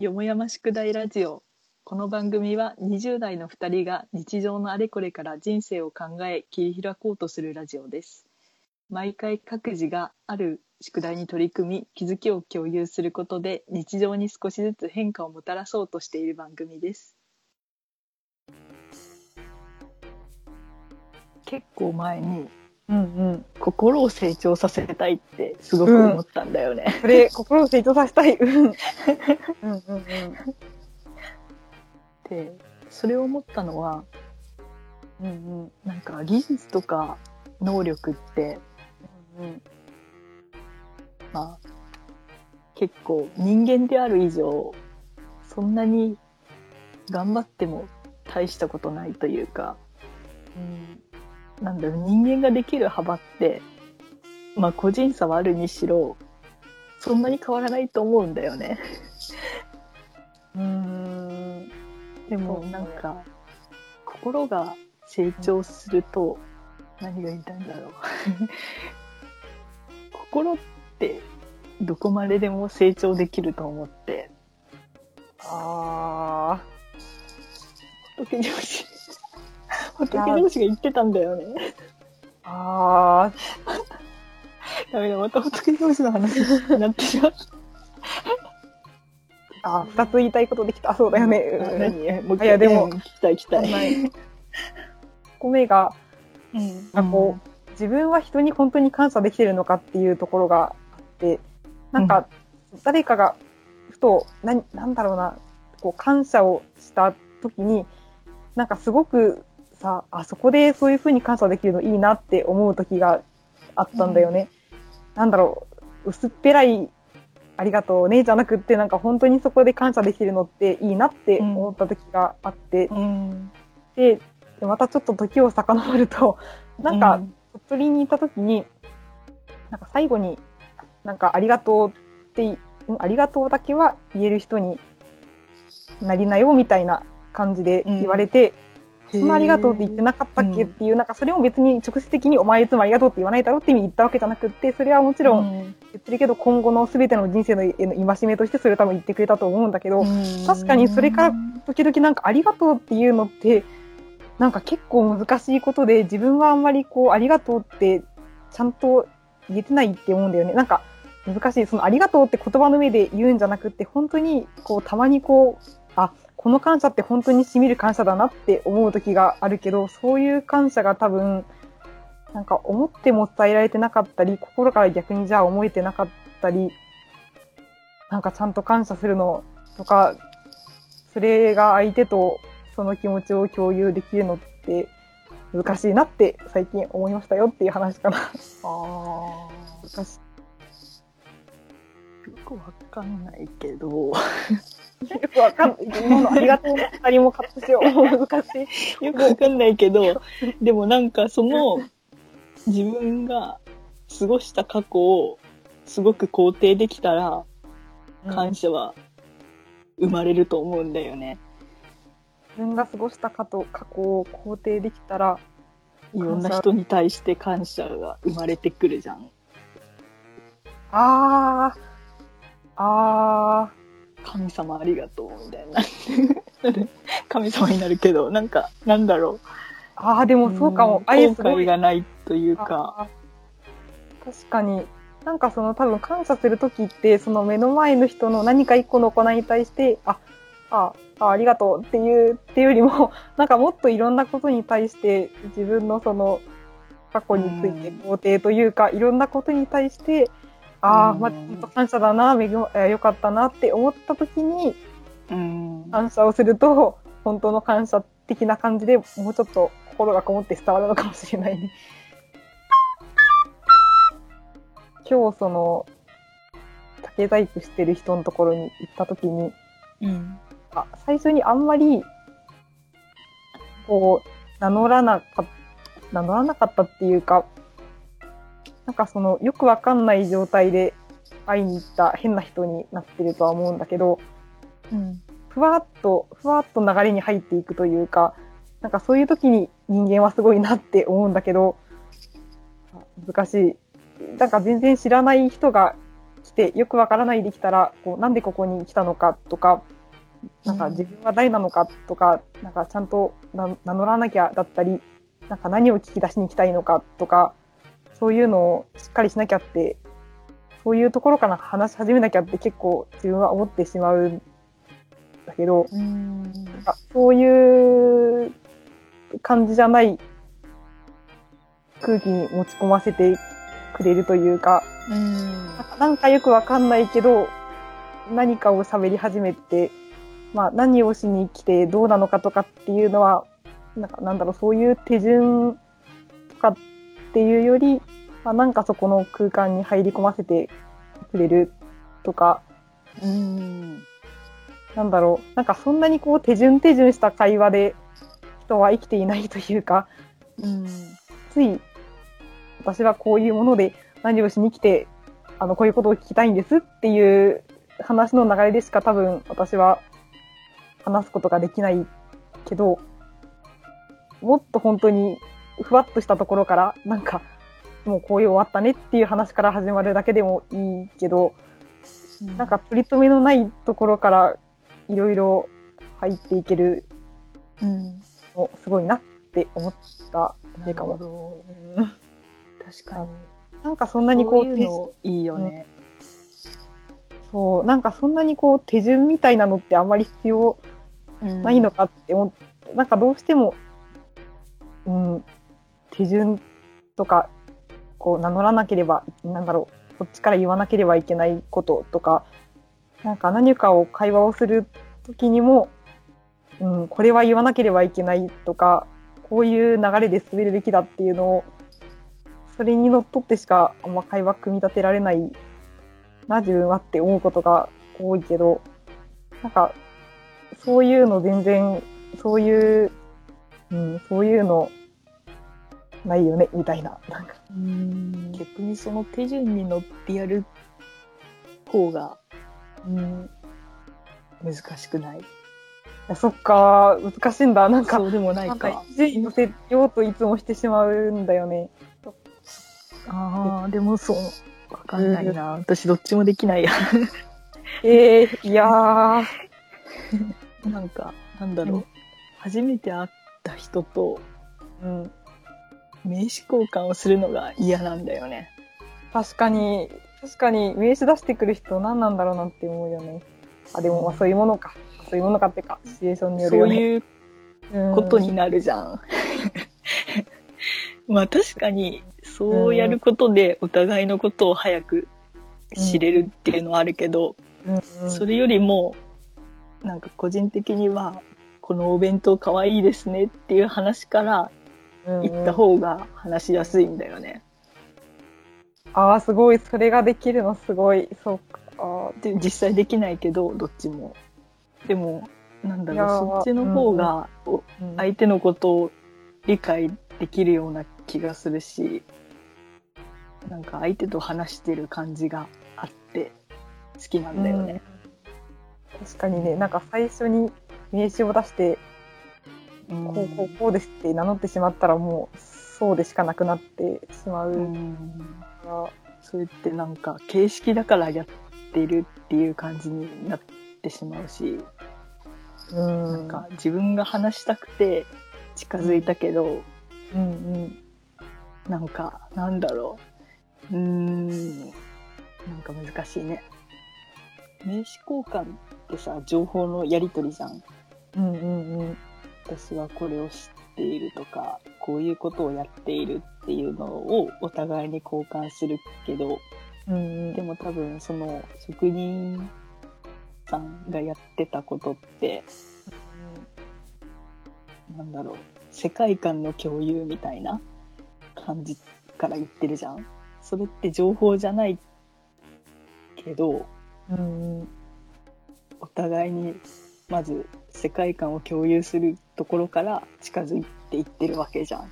よもやま宿題ラジオ。この番組は20代の2人が日常のあれこれから人生を考え切り開こうとするラジオです。毎回各自がある宿題に取り組み気づきを共有することで日常に少しずつ変化をもたらそうとしている番組です。結構前にうんうん。心を成長させたいってすごく思ったんだよね、それ、心を成長させたい。うん。うんうんうん。でそれを思ったのはうんうん。なんか技術とか能力ってうんまあ結構人間である以上そんなに頑張っても大したことないというかうん。なんだろう人間ができる幅ってまあ個人差はあるにしろそんなに変わらないと思うんだよね。うん。でもなんか心が成長すると何が言いたいんだろう 心ってどこまででも成長できると思ってあ仏上司仏上司が言ってたんだよねあ。あダメだまた仏上司の話になってしまうあ。あ、二つ言いたいことできた。あ、そうだよね。何もう一いやでもうん聞きたい聞きたい米が、うんなんかこう、自分は人に本当に感謝できてるのかっていうところがあって、なんか、誰かが、ふと、な、なんだろうな、こう、感謝をした時に、なんかすごくさ、あそこでそういう風に感謝できるのいいなって思う時があったんだよね。なんだろう、薄っぺらい、ありがとうね、じゃなくって、なんか本当にそこで感謝できるのっていいなって思った時があって、うん。で、でまたちょっと時を遡ると、なんか、うん鳥取にいた時に、なんか最後に、なんかありがとうってありがとうだけは言える人になりなよみたいな感じで言われて、そんなありがとうって言ってなかったっけうんっていう、なんかそれも別に直接的にお前いつもありがとうって言わないだろうって意味で言ったわけじゃなくって、それはもちろんうん言ってるけど、今後の全ての人生の戒めとしてそれを多分言ってくれたと思うんだけど、確かにそれから時々なんかありがとうっていうのって、なんか結構難しいことで、自分はあんまりこう、ありがとうってちゃんと言えてないって思うんだよね。なんか難しい。そのありがとうって言葉の上で言うんじゃなくって、本当にこう、たまにこう、あ、この感謝って本当に染みる感謝だなって思う時があるけど、そういう感謝が多分、なんか思っても伝えられてなかったり、心から逆にじゃあ思えてなかったり、なんかちゃんと感謝するのとか、それが相手とその気持ちを共有できるのって難しいなって最近思いましたよっていう話かな。ああ 難しよくわかんないけどい。よくわかんない。今のありがとうの二人もカットしよう。難しい。よくわかんないけど、でもなんかその自分が過ごした過去をすごく肯定できたら感謝は生まれると思うんだよね。自分が過ごした過去過去を肯定できたら、いろんな人に対して感謝が生まれてくるじゃん。あー、あ神様ありがとうみたいな。神様になるけど、なんか、なんだろー、あー、でう。もそうかも。あ後れすごい。悔がないというか。確かに。なんかその多分感謝するときって、その目の前の人の何か一個の行いに対して、あ、あ、あありがとうっていう、っていうよりも、なんかもっといろんなことに対して自分のその過去について肯定というか、いろんなことに対して、ああ、うんまあ、本当感謝だな、恵まえーよかったなって思ったときに、うん。感謝をすると、本当の感謝的な感じでもうちょっと心がこもって伝わるのかもしれないね。今日その、竹細工してる人のところに行った時に、うん。あ最初にあんまり、こう、名乗らなかった、名乗らなかったっていうか、なんかその、よくわかんない状態で会いに行った変な人になってるとは思うんだけど、うん。ふわっと、ふわっと流れに入っていくというか、なんかそういう時に人間はすごいなって思うんだけど、難しい。なんか全然知らない人が来て、よくわからないできたら、こう、なんでここに来たのかとか、なんか自分は誰なのかとか、なんかちゃんと名名乗らなきゃだったり、なんか何を聞き出しに行きたいのかとか、そういうのをしっかりしなきゃって、そういうところから話し始めなきゃって結構自分は思ってしまうんだけど、うんなんかそういう感じじゃない空気に持ち込ませてくれるというか、うんなんかなんかよくわかんないけど、何かを喋り始めて、まあ何をしに来てどうなのかとかっていうのは、なんかなんだろう、そういう手順とかっていうより、まあなんかそこの空間に入り込ませてくれるとか、うん。なんだろう、なんかそんなにこう手順手順した会話で人は生きていないというか、うん。つい私はこういうもので何をしに来て、あの、こういうことを聞きたいんですっていう話の流れでしか多分私は話すことができないけど、もっと本当にふわっとしたところから、なんか、もうこういう終わったねっていう話から始まるだけでもいいけど、なんか取り留めのないところからいろいろ入っていけるうん。のすごいなって思った例かも。うん。確かに。なんかそんなにこう、そういうのいいよね。そう、なんかそんなにこう手順みたいなのってあんまり必要ないのかって思って、なんかどうしても、うん、手順とか、こう名乗らなければ、なんだろう、こっちから言わなければいけないこととか、なんか何かを会話をするときにも、うん、これは言わなければいけないとか、こういう流れで進めるべきだっていうのを、それにのっとってしかあんま会話組み立てられないな、自分はって思うことが多いけど、なんか、そういうの全然、そういう、うん、そういうの、ないよね、みたいな。なんか、うん。逆にその手順に乗ってやる方がうん。難しくない？いやそっか、難しいんだ。なんか、そうでもないか。か、一に乗せようといつもしてしまうんだよね。ああでもそう。わかんないな、私どっちもできないや。ええいやー、なんかなんだろう、うん初めて会った人とうん。名刺交換をするのが嫌なんだよね確かに、確かに名刺出してくる人何なんだろうなって思うよね。あ、でも、まあそういうものか。そういうものかってか、シチュエーションによるよね。そういううんことになるじゃん。まあ確かにそうやることでお互いのことを早く知れるっていうのはあるけど、うんうんそれよりもなんか個人的にはこのお弁当かわいいですねっていう話からうんうん言った方が話しやすいんだよね。ああ、すごい。それができるのすごい。そうか。で実際できないけどどっちも。でもなんだろうそっちの方が、おうん相手のことを理解できるような気がするしなんか相手と話してる感じがあって好きなんだよね。確かにね、なんか最初に名刺を出して、うんこうこうこうですって名乗ってしまったらもうそうでしかなくなってしまううん。から、それってなんか形式だからやってるっていう感じになってしまうし、うん、なんか自分が話したくて近づいたけど、うんうん、なんかなんだろう。うーん。なんか難しいね。名刺交換ってさ情報のやり取りじゃん。うんうんうん私はこれを知っているとかこういうことをやっているっていうのをお互いに交換するけどうんうん。でも多分その職人さんがやってたことってなんだろう世界観の共有みたいな感じから言ってるじゃん。それって情報じゃないけどうんうん。お互いにまず世界観を共有するところから近づいていってるわけじゃん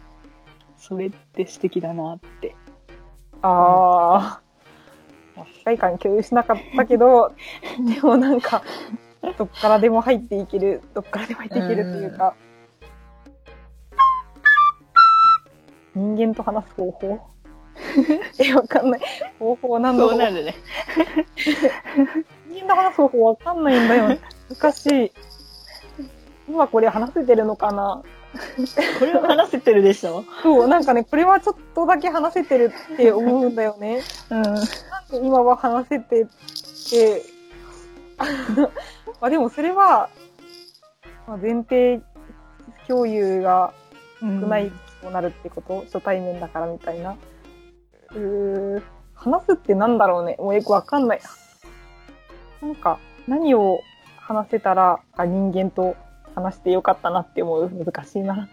それって素敵だなってああ、世界観共有しなかったけど、でもなんか、どっからでも入っていける、どっからでも入っていけるっていうか、人間と話す方法？え、わかんない。方法なんだろう。そうなるね。みんな話す方法わかんないんだよ。難しい。今これ話せてるのかな？これは話せてるでしょ？そう、なんかね、これはちょっとだけ話せてるって思うんだよね。うん。なんで今は話せてて、まあでもそれは、まあ、前提共有が少ないとなるってこと、初対面だからみたいな。うー話すってなんだろうね？もうよくわかんない。なんか、何を話せたらあ人間と話してよかったなって思う。難しいな。あ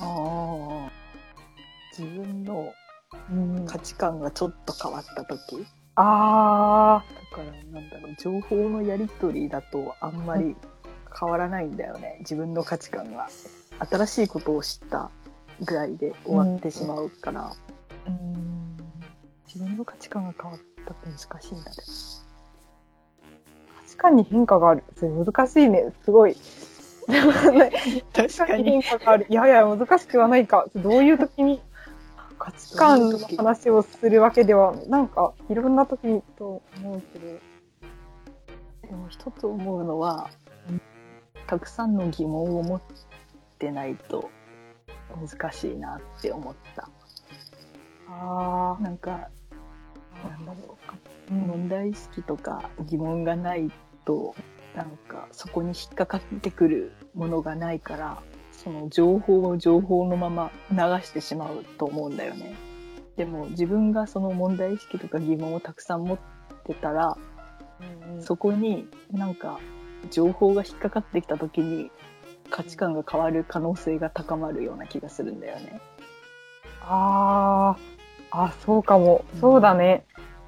あ。自分のうん、価値観がちょっと変わった時？あだからなんだろう情報のやり取りだとあんまり変わらないんだよね自分の価値観が新しいことを知ったぐらいで終わってしまうから、ー、うん、自分の価値観が変わったって難しいんだね価値観に変化がある。それ難しいね。すごい。確価値観に変化がある。いやいや、難しくはないか。どういう時に価値観の話をするわけでは、なんか、いろんな時にと思うけど。でも一つ思うのは、たくさんの疑問を持ってないと難しいなって思ったあなんかなんだろうあ、問題意識とか疑問がないとなんかそこに引っかかってくるものがないからその情報を情報のまま流してしまうと思うんだよね。でも自分がその問題意識とか疑問をたくさん持ってたらうんそこになんか情報が引っかかってきた時に価値観が変わる可能性が高まるような気がするんだよね。ああ、あ、そうかも。そうだね。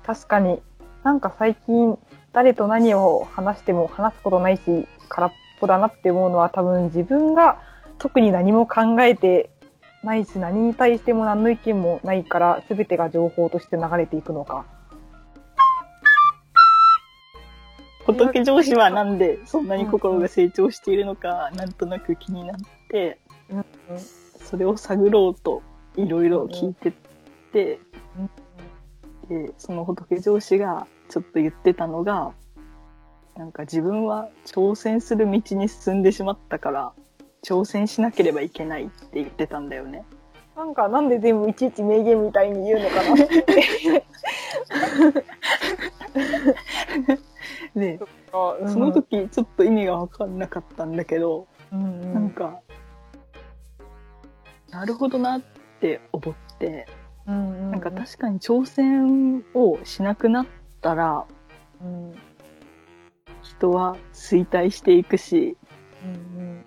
確かに。なんか最近、誰と何を話しても話すことないし、空っぽだなって思うのは多分自分が特に何も考えてないし、何に対しても何の意見もないから、全てが情報として流れていくのか。仏上司はなんでそんなに心が成長しているのかなんとなく気になってうんそれを探ろうといろいろ聞いてってでその仏上司がちょっと言ってたのがなんか自分は挑戦する道に進んでしまったから挑戦しなければいけないって言ってたんだよね。なんか、なんで全部いちいち名言みたいに言うのかなって。で そその、時ちょっと意味が分かんなかったんだけど、うんうんなんかなるほどなって思ってうんうんなんか確かに挑戦をしなくなったらうん。人は衰退していくしうん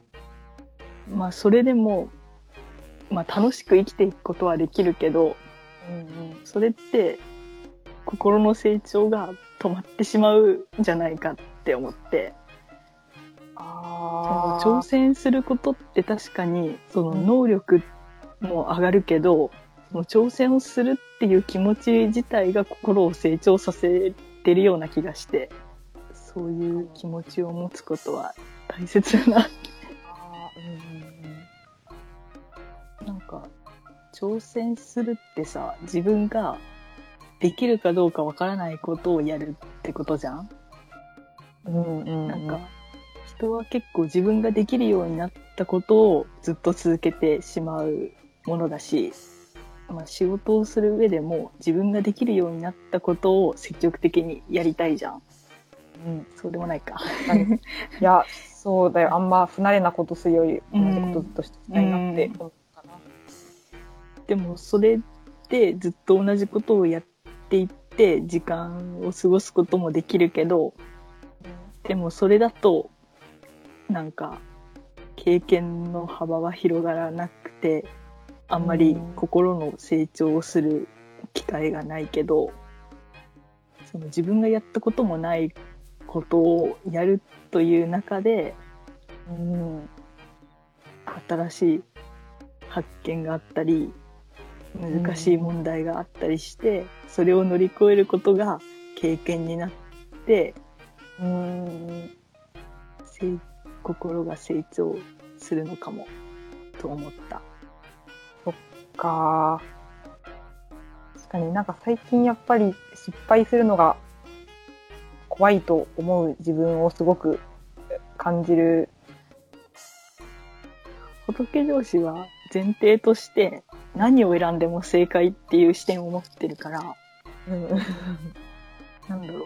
まあそれでも、まあ、楽しく生きていくことはできるけどうんうん。それって心の成長が止まってしまうんじゃないかって思って。あ挑戦することって確かにその能力も上がるけど、その挑戦をするっていう気持ち自体が心を成長させてるような気がしてそういう気持ちを持つことは大切だなうん。なんか挑戦するってさ自分ができるかどうかわからないことをやるってことじゃん、うんうんうん。なんか人は結構自分ができるようになったことをずっと続けてしまうものだし、まあ、仕事をする上でも自分ができるようになったことを積極的にやりたいじゃん。うん。そうでもないか。い。や、そうだよ。あんま不慣れなことするより、同じことずっとしたいなって思ったな。でもそれでずっと同じことをやっていって時間を過ごすこともできるけどでもそれだとなんか経験の幅は広がらなくてあんまり心の成長をする機会がないけどその自分がやったこともないことをやるという中でうん。新しい発見があったり難しい問題があったりして、それを乗り越えることが経験になってうん。心が成長するのかもと思った。か。かになんか最近やっぱり失敗するのが怖いと思う自分をすごく感じる。仏上司は前提として何を選んでも正解っていう視点を持ってるから、うん。なんだろう。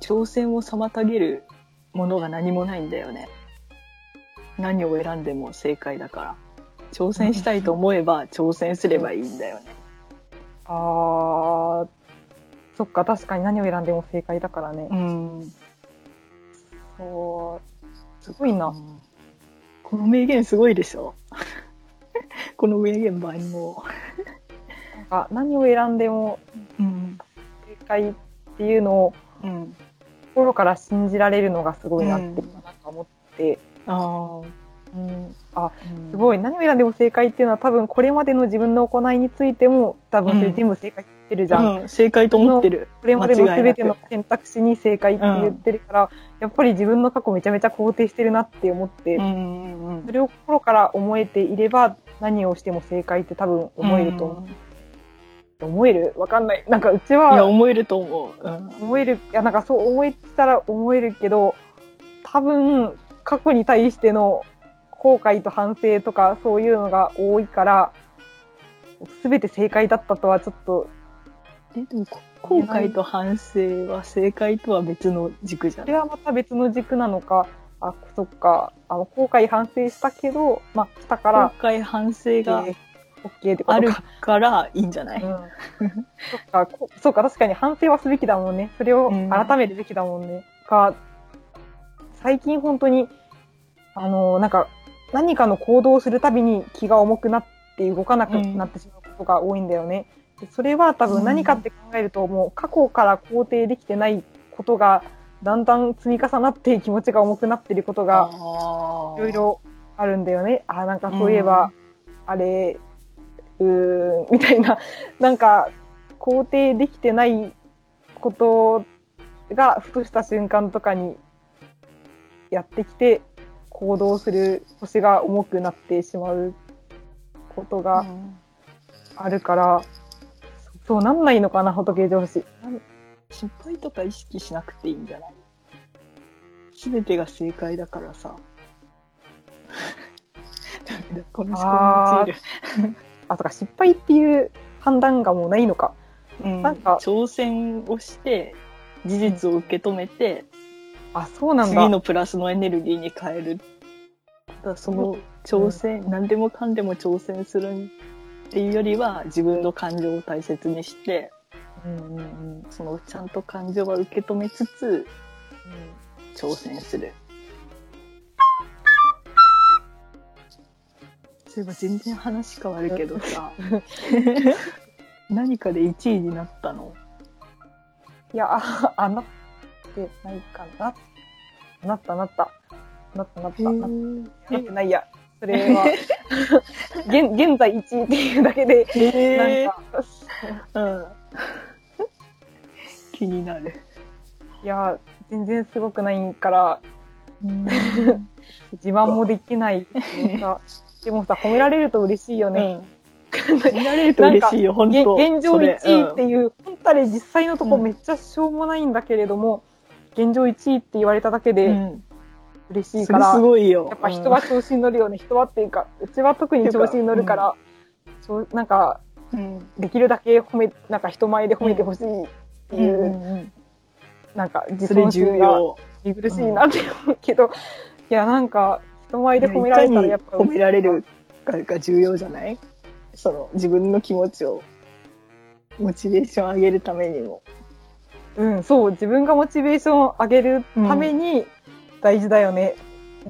挑戦を妨げるものが何もないんだよね。何を選んでも正解だから。挑戦したいと思えば挑戦すればいいんだよね。あー、そっか、確かに何を選んでも正解だからね。うん。そう、すごいな。この名言すごいでしょ この名言万能。なんか何を選んでもうん。正解っていうのをうん。心から信じられるのがすごいなってうん今なんか思って、ああ。うん、あ、すい。ごい。何を選んでも正解っていうのは多分これまでの自分の行いについても多分それ全部正解ってるじゃん。うん、正解と思ってる。これまでの全ての選択肢に正解って言ってるから、やっぱり自分の過去めちゃめちゃ肯定してるなって思って、うんうんうんそれを心から思えていれば何をしても正解って多分思えると思う。思える？わかんない。なんかうちいや、は思えると思う。うん。思える、いやなんかそう思えたら思えるけど、多分過去に対しての後悔と反省とかそういうのが多いから、すべて正解だったとはちょっと、え、でも、こ後悔と反省は正解とは別の軸じゃないそれはまた別の軸なのか、あ、そっか、あの後悔反省したけど、まあ、したから、後悔反省がえー OK ってことか。あるからいいんじゃない、うん。そっか、こそうか、確かに反省はすべきだもんね。それをうん改めるべきだもんね。か、最近本当に、あの、なんか、何かの行動をするたびに気が重くなって動かなくなってしまうことが多いんだよね。でそれは多分何かって考えると、もう過去から肯定できてないことが、だんだん積み重なって気持ちが重くなってることが、あいろいろあるんだよね。あ、なんかそういえば、あれ、うーん、みたいな、なんか、肯定できてないことが、ふとした瞬間とかにやってきて、行動する腰が重くなってしまうことうがんあるから、そうなんないのかな、仏上司。失敗とか意識しなくていいんじゃない？全てが正解だからさ。ダメだ、この思考に陥る。あ、とか失敗っていう判断がもうないのか。うんなんか挑戦をして、事実を受け止めて、あ、そうなんだ。次のプラスのエネルギーに変える。だその挑戦、何でもかんでも挑戦するっていうよりは、自分の感情を大切にして、うんうんうんそのちゃんと感情は受け止めつつ、挑戦する。そういえば全然話変わるけどさ、何かで1位になったの？いや、あ、あなってないかな。なったなった。なったなった。ななってないや。それは、現現在1位っていうだけで、へなんか、うん。気になる。いや、全然すごくないから、自慢もできない。でもさ、褒められると嬉しいよね。見られると嬉しいよ、本現当現状1位っていう。いう、本当に実際のとこうんめっちゃしょうもないんだけれども、現状1位って言われただけでうん。嬉しいから、すごいよ。やっぱ人は調子に乗るよね。人はっていうか、うちは特に調子に乗るから、そうなんか、うん、できるだけ褒め、なんか人前で褒めてほしいってうんいう、うんなんか自それ重尊心が要。見苦しいなって思うけど、いや、なんか、人前で褒められたらやっぱ褒められるかが重要じゃない？その自分の気持ちをモチベーション上げるためにも。うん、そう、自分がモチベーションを上げるために大事だよね。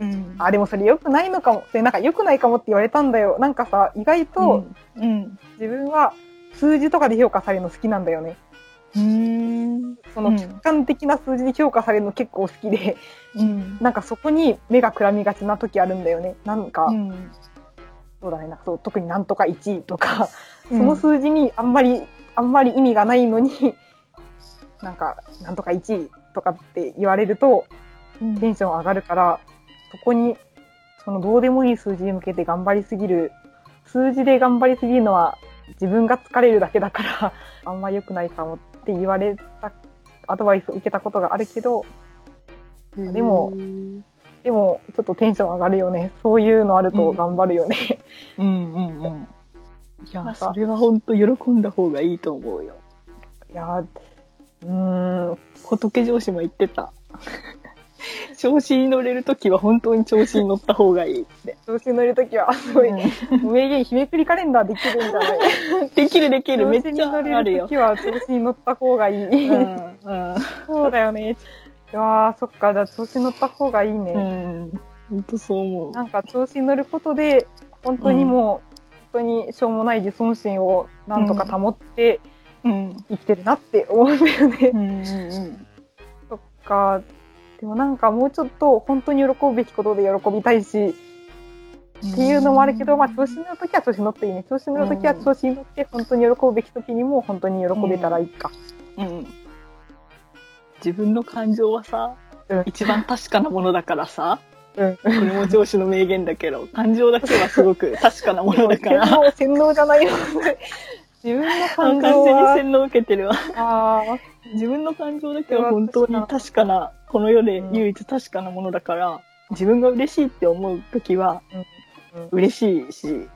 うんあ、でもそれ良くないのかも。それなんか良くないかもって言われたんだよ。なんかさ、意外とうん。自分は数字とかで評価されるの好きなんだよね。うん。その客観的な数字で評価されるの結構好きで、うん。なんかそこに目がくらみがちな時あるんだよね。なんか、うん。そうだね、なんかそう、特になんとか1位とか、そその数字にあんまり、あんまり意味がないのに、なんか、なんとか1位とかって言われると、テンション上がるから、そこに、そのどうでもいい数字に向けて頑張りすぎる、数字で頑張りすぎるのは自分が疲れるだけだから、あんま良くないかもって言われた、アドバイスを受けたことがあるけど、でもうんでも、ちょっとテンション上がるよね。そういうのあると頑張るよね。うんうん。いやなんかそれは本当喜んだ方がいいと思うよ。いやー、うーん、仏上司も言ってた。調子に乗れるときは本当に調子に乗った方がいいって。調子に乗るときは、すごい、名言、日めくりカレンダーできるんじゃないできるできる、めっ調子ちゃに乗れあるよ。るときは、調子に乗った方がいい。うんうんそうだよね。いやー、そっか、じゃあ調子に乗った方がいいね。うん。本当そう思う。なんか調子に乗ることで、本当にもう、本当にしょうもない自尊心をなんとか保ってうん。生きてるなって思うんだよね。うんうんそっか。でもなんかもうちょっと本当に喜ぶべきことで喜びたいし、っていうのもあるけど、まあ調子に乗るときは調子に乗っていいね。調子に乗るときは調子に乗って、本当に喜ぶべきときにも本当に喜べたらいいか。うん。自分の感情はさ、うん一番確かなものだからさ、うん。これも上司の名言だけど、感情だけはすごく 確かなものだから、洗脳、洗脳じゃないの。自分の完感情は、全に洗脳受けてるわ。あ自分の感情だけは本当に確かな、この世で唯一確かなものだから、自分が嬉しいって思うときは嬉しいし、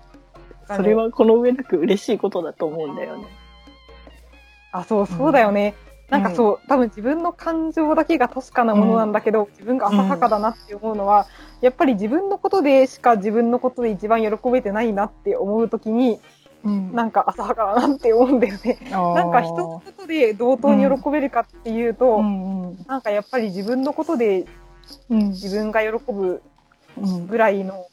それはこの上なく嬉しいことだと思うんだよね。あ、そう、そうだよね。なんかそう、多分自分の感情だけが確かなものなんだけど、自分が浅はかだなって思うのは、やっぱり自分のことでしか自分のことで一番喜べてないなって思うときに、うん。なんか浅はかだなって思うんだよね。なんか人のことで同等に喜べるかっていうと、うんうん。なんかやっぱり自分のことでうん。自分が喜ぶうん。ぐらいの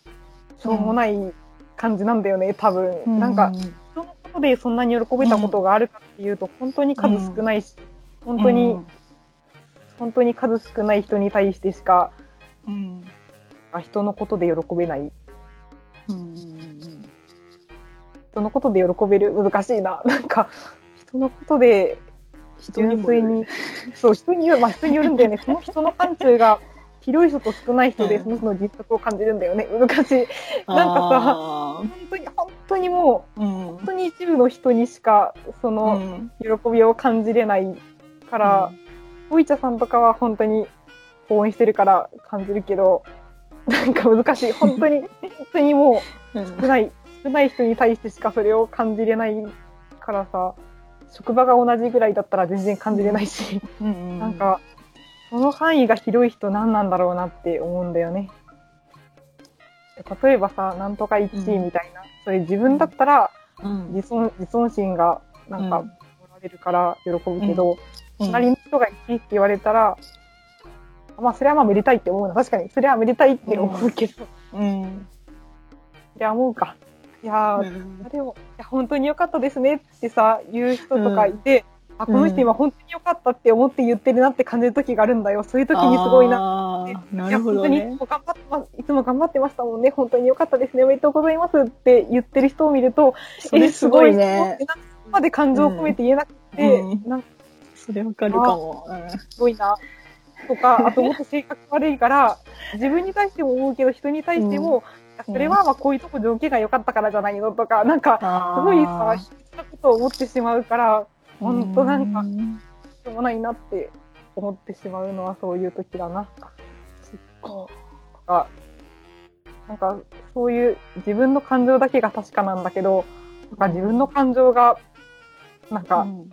しょうもない感じなんだよね、多分。なんか、人のことでそんなに喜べたことがあるかっていうと、本当に数少ないし、本当に、本当に数少ない人に対してしか、うん。あ人のことで喜べない。うん人のことで喜べる？難しいな。なんか、人のことで、純粋に、そう、人による、まあ人によるんだよね。その人の範疇が広い人と少ない人で、うんその人の実力を感じるんだよね。難しい。なんかささ、本当に、本当にもう、うん。本当に一部の人にしか、その、喜びを感じれないから、おいちゃさんとかは本当に応援してるから感じるけど、なんか難しい。本当に、本当にもう少ない、少ない人に対してしかそれを感じれないからさ、職場が同じぐらいだったら全然感じれないし、うんなんか、その範囲が広い人何なんだろうなって思うんだよね。例えばさ、なんとか1位みたいな、それ自分だったらうん。自尊、自尊心がなんか、うん。もられるから喜ぶけど、うん。隣の人が1位って言われたら、まあ、それはまあめでたいって思うな。確かに、それはめでたいって思うけど、うん。それは思うか。いやー、うんでも、いや、本当に良かったですねってさ、言う人とかいて、あ、この人今本当に良かったって思って言ってるなって感じる時があるんだよ。そういう時にすごいな。あーないや、るほど本当にいつね。も頑張ってます、いつも頑張ってましたもんね。本当に良かったですね。おめでとうございますって言ってる人を見ると、それすごいね。え。すごいなんかそこまで感情を込めて言えなくて、うんなんかそれわかるかも。すごいな。とか、あともっと性格悪いから、自分に対しても思うけど、人に対しても、いやそれはまあこういうとこ条件が良かったからじゃないのとか、なんか、すごいさ、必要なことを思ってしまうから、ほんとなんか、うしょうもないなって思ってしまうのはそういう時だな。とか、なんか、そういう自分の感情だけが確かなんだけど、なんか自分の感情が、なんか、うん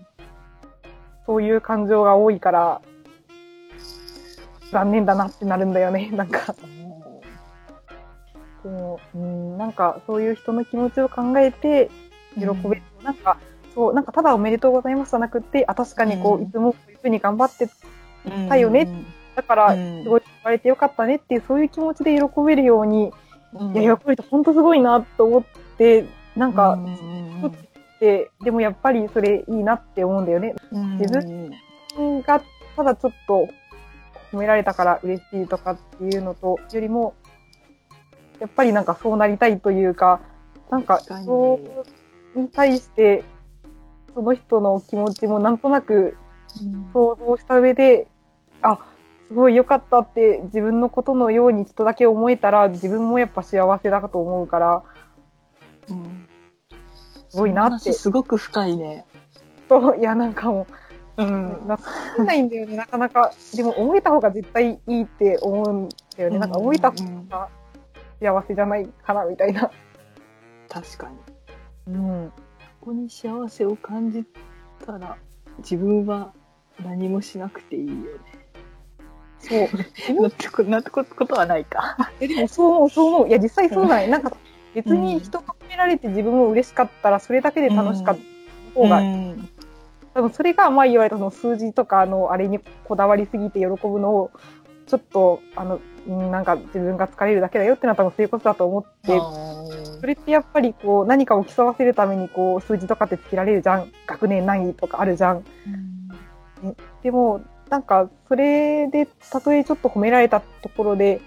そういう感情が多いから、残念だなってなるんだよね。なんか、でも、うん、なんかそういう人の気持ちを考えて喜べる。なんか、そう、なんかただおめでとうございますじゃなくて、あ、確かにこう、うんいつもこういうふうに頑張ってうんたよねだから、うん。すごい言われてよかったねっていう、そういう気持ちで喜べるように、うん。いや、喜べると本当すごいなと思って、なんか、うんうんうん。で、でもやっぱりそれいいなって思うんだよね。うん。自分がただちょっと褒められたから嬉しいとかっていうのと、よりも、やっぱりなんかそうなりたいというか、なんかそうに対して、その人の気持ちもなんとなく想像した上で、あ、すごい良かったって自分のことのようにちょっとだけ思えたら自分もやっぱ幸せだと思うから、うんすごいなって。すごく深いね。と、いや、なんかもう、うん。なかないんだよね、なかなか。でも、思えた方が絶対いいって思うんだよね。なんか、思えた方が幸せじゃないかな、みたいな。確かに。うん。ここに幸せを感じたら、自分は何もしなくていいよね。そう。なんてこなんてことはないか。え、でも、そう思う、そう思う。いや、実際そうなんや。なんか、別に人が褒められて自分も嬉しかったら、それだけで楽しかった方が、うん多分それが、まあ言われたその数字とかのあれにこだわりすぎて喜ぶのを、ちょっと、あの、うんなんか自分が疲れるだけだよってのは多分そういうことだと思って、それってやっぱりこう何かを競わせるためにこう数字とかってつけられるじゃん。学年何位とかあるじゃん。でも、なんかそれで、たとえちょっと褒められたところで、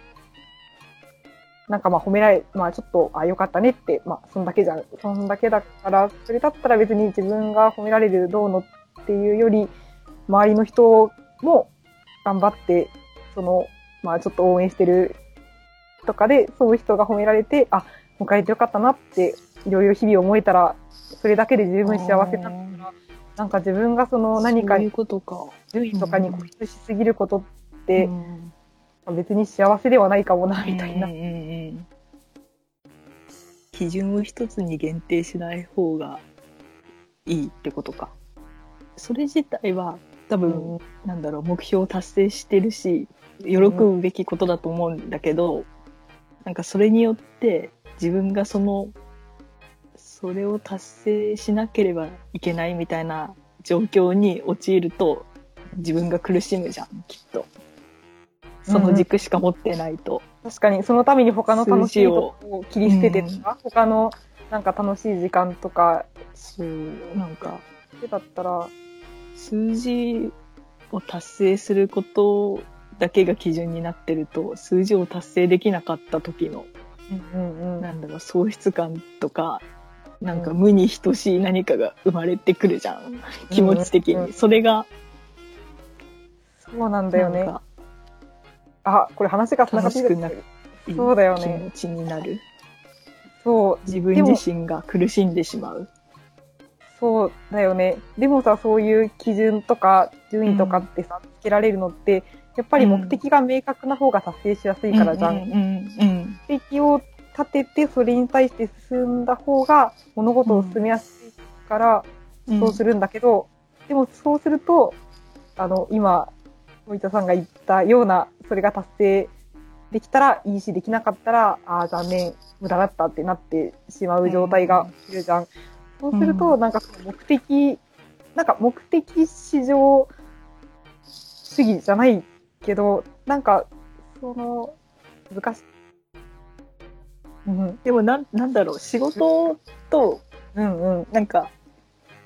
なんかまあ褒められ、まあちょっと、あ、よかったねって、まあそんだけじゃん。そんだけだから、それだったら別に自分が褒められるどうのっていうより、周りの人も頑張って、その、まあちょっと応援してるとかで、そういう人が褒められて、あ、迎えてよかったなって、いろいろ日々思えたら、それだけで十分幸せだから、なんか自分がその何かそういうことか。順位とかに固執しすぎることって、うん別に幸せではないかもな、みたいなうん。うんうん基準を一つに限定しない方がいいってことか。それ自体は多分、なんだろう、目標を達成してるし、喜ぶべきことだと思うんだけど、なんかそれによって自分がその、それを達成しなければいけないみたいな状況に陥ると、自分が苦しむじゃん、きっと。その軸しか持ってないと。確かに、そのために他の楽しいことを切り捨ててとか、他のなんか楽しい時間とか、そう、なんか、だったら、数字を達成することだけが基準になってると、数字を達成できなかった時の、うんうんうん。なんだろう、喪失感とか、なんか無に等しい何かが生まれてくるじゃん。気持ち的に。うんうんそれが、そうなんだよね。あ、これ話が繋がって楽しくなるそうだよね気持ちになる。そう、自分自身が苦しんでしまう。そうだよね。でもさ、そういう基準とか順位とかってさ、つけられるのって、やっぱり目的が明確な方が達成しやすいからじゃん。うんうんうん目的を立てて、それに対して進んだ方が物事を進めやすいから、うん。そうするんだけど、でもそうすると、あの、今、森田さんが言ったような、それが達成できたらいいし、できなかったら、ああ、残念、無駄だったってなってしまう状態が起きるじゃん。そうすると、うんなんか目的、なんか目的至上主義じゃないけど、なんか、その、難しい。うん、でもなん、なんだろう、仕事とうん、うん。なんか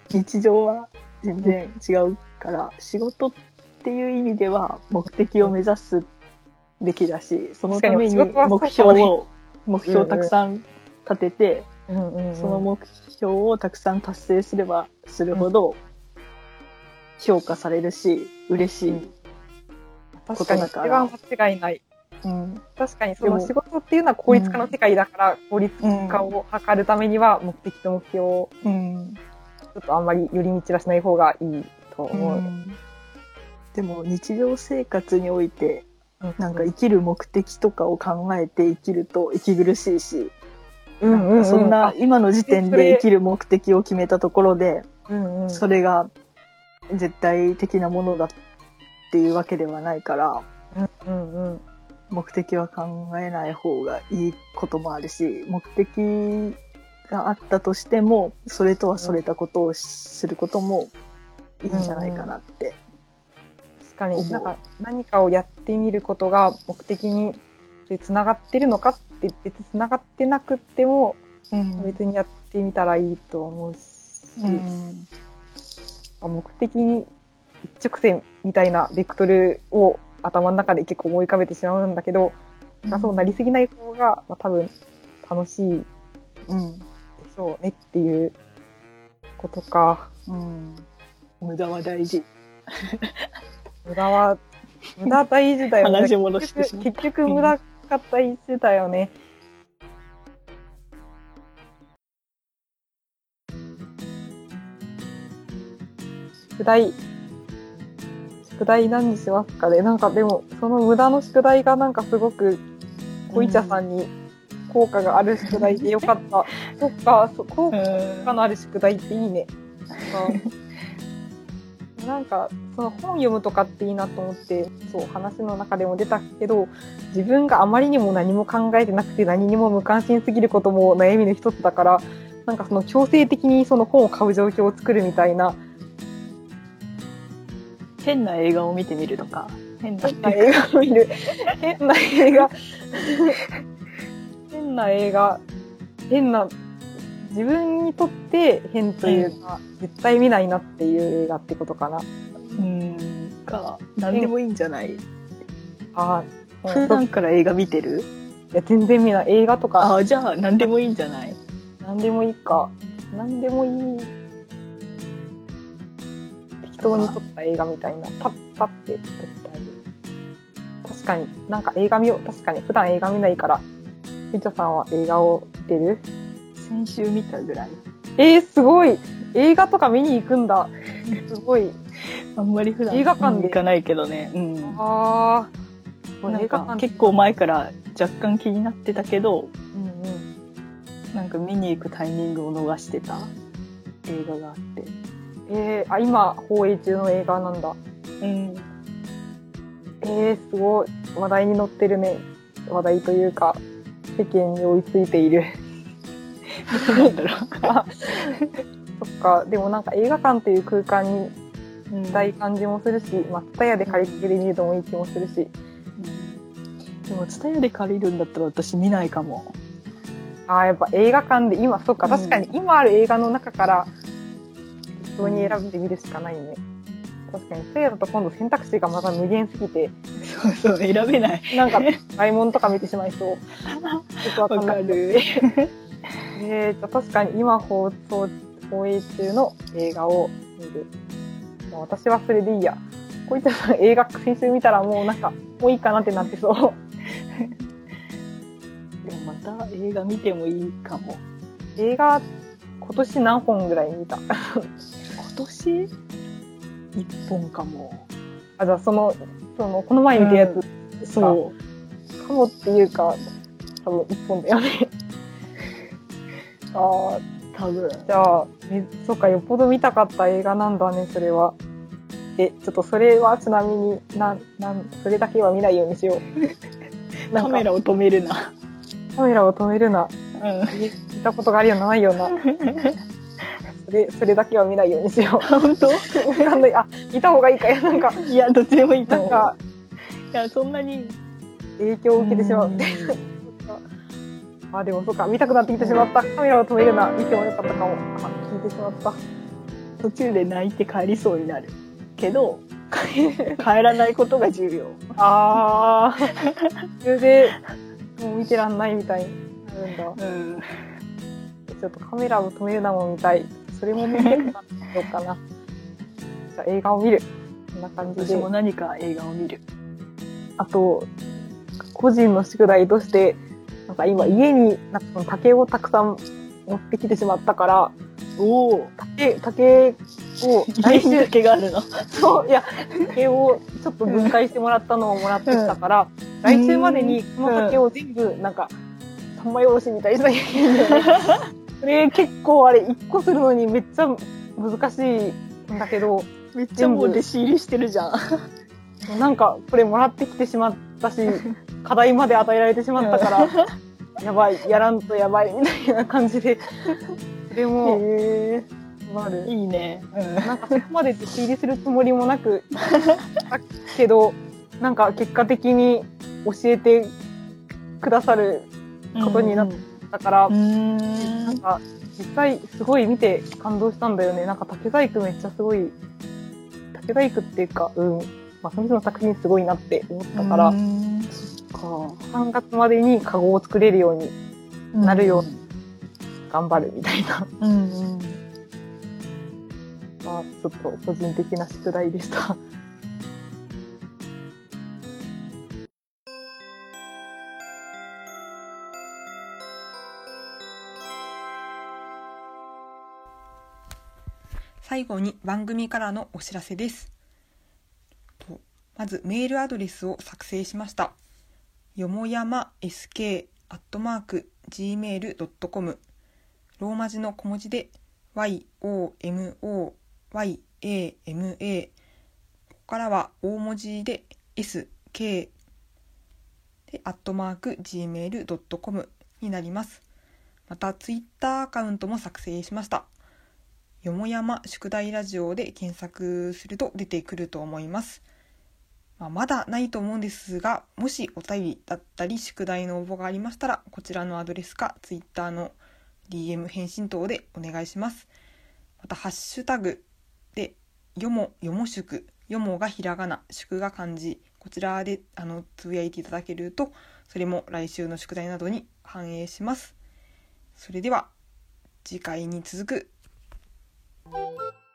日常は全然違うから、仕事っていう意味では目的を目指すべきだし、そのために目標を、目標をたくさん立てて、うん、うん。その目標をたくさん達成すればするほど評価されるし、嬉しい。確かに、それは間違いない。うん。確かに、その仕事っていうのは効率化の世界だから、効率化を図るためには、目的と目標を、うん。ちょっとあんまり寄り道はしない方がいいと思う。でも日常生活において、うなんか生きる目的とかを考えて生きると息苦しいし、うんうんうん、そんなあ今の時点で生きる目的を決めたところで、うんうん、それが絶対的なものだっていうわけではないから、うんうんうん、目的は考えない方がいいこともあるし、目的があったとしても、それとはそれたことをすることもいいんじゃないかなって。確かに、なんか何かをやってみることが目的につながってるのかって別につながってなくっても、うん。別にやってみたらいいと思うし、うん。目的に一直線みたいなベクトルを頭の中で結構思い浮かべてしまうんだけど、なんかそうなりすぎない方が、まあ、多分楽しいでうん。しょうねっていうことか。うん。無駄は大事。無駄は、無駄大事だよね。話戻してしまった結局無駄が大事だよね。題、宿題何にしますかねなんかでも、その無駄の宿題がなんかすごく、小茶さんに効果がある宿題でよかった。そっか、そ効果のある宿題っていいね。なんか、その本読むとかっていいなと思って、そう、話の中でも出たけど、自分があまりにも何も考えてなくて何にも無関心すぎることも悩みの一つだから、なんかその強制的にその本を買う状況を作るみたいな、変な映画を見てみるとか変な映画を見る。変な映画。変な映画。変な、自分にとって変というか、絶対見ないなっていう映画ってことかな。うんか何でもいいんじゃない？ああ、普段から映画見てる？いや全然見ない。映画とか、あじゃあ何でもいいんじゃない？何でもいいか。何でもいい。適当に撮った映画みたいな。パッパッて撮ってあげる。確かに、なんか映画見よう。確かに、普段映画見ないから。みちょさんは映画を見てる先週見たぐらいえー、すごい映画とか見に行くんだ。すごい。あんまり普段映画館で行かないけどねうんああ。なん映画館か結構前から若干気になってたけどうんうん。なんか見に行くタイミングを逃してた映画があってえー、あ、今、放映中の映画なんだ。うんえー、すごい。話題に載ってるね。話題というか、世間に追いついている。なんだろ そっか。でもなんか映画館っていう空間にう、いたい感じもするし、まあ、ツタヤで借りてで見るのもいい気もするし。でもツタヤで借りるんだったら私見ないかもああ、やっぱ映画館で今、そっか。確かに今ある映画の中から、適当に選んでみるしかないね。確かに、ツタヤだと今度選択肢がまた無限すぎて、そうそう選べないなんか、買い物とか見てしまいそう。よくわかんない。るえーと、確かに今放送、放映中の映画を見る。もう私はそれでいいや。こいつさん映画先週見たらもうなんか、もういいかなってなってそう。でもまた映画見てもいいかも映画、今年何本ぐらい見た？今年？一本かもあ、じゃあその、その、この前見たやつ、そうかもっていうか、多分一本だよね。ああ、多分じゃあ、えそっか、よっぽど見たかった映画なんだね、それは。え、ちょっとそれはちなみに、なん、なん、それだけは見ないようにしよう。カメラを止めるなカメラを止めるな。うえ見たことがあるような、ないような。んそれ、それだけは見ないようにしよ 本当？う。わかんない。あ、見た方がいいかよ。なんか、いやどっちでもいいと思うなんか、いやそんなに影響を受けてしまう。あ、でもそうか、見たくなってきてしまった。カメラを止めるな。見てもよかったかも。あ、聞いてしまった。途中で泣いて帰りそうになるけど帰らないことが重要あー。それで、もう見てらんないみたいになるんだ。うんちょっとカメラを止めるなも見たい。それも見てみようかな。じゃあ映画を見る。こんな感じで私も。何か映画を見るあと、個人の宿題として、なんか今家になんか竹をたくさん持ってきてしまったから、おお竹、竹を来週家にだ、けがあるの？そう、いや、竹をちょっと分解してもらったのをもらってきたから、来週までにこの竹を全部なんか、三枚おろしみたいにしなきゃいけないんだよね。それ結構あれ、一個するのにめっちゃ難しいんだけど、めっちゃもう弟子入りしてるじゃん。なんかこれもらってきてしまったし、課題まで与えられてしまったから、やばい、やらんとやばいみたいな感じで、それも、へなる。え。いいね。なんかそこまで弟子入りするつもりもなく、だけど、なんか結果的に教えてくださることになっだから、うん。なんか実際すごい見て感動したんだよね。なんか竹細工めっちゃすごい、竹細工っていうか、うん、まあその人の作品すごいなって思ったから、うん。そっ3月までにカゴを作れるようにかなるよ頑張るみたいな、うんうん。まあ、ちょっと個人的な宿題でした。最後に番組からのお知らせです。まずメールアドレスを作成しました。よもやま sk.gmail.com ローマ字の小文字で yomoyama ここからは大文字で sk でアットマーク gmail.com になります。またツイッターアカウントも作成しました。よもやま宿題ラジオで検索すると出てくると思います。まあ、まだないと思うんですが、もしお便りだったり宿題の応募がありましたら、こちらのアドレスか Twitter の DM 返信等でお願いします。また、ハッシュタグで、よも、よも宿、よもがひらがな、宿が漢字、こちらであのつぶやいていただけると、それも来週の宿題などに反映します。それでは、次回に続く。you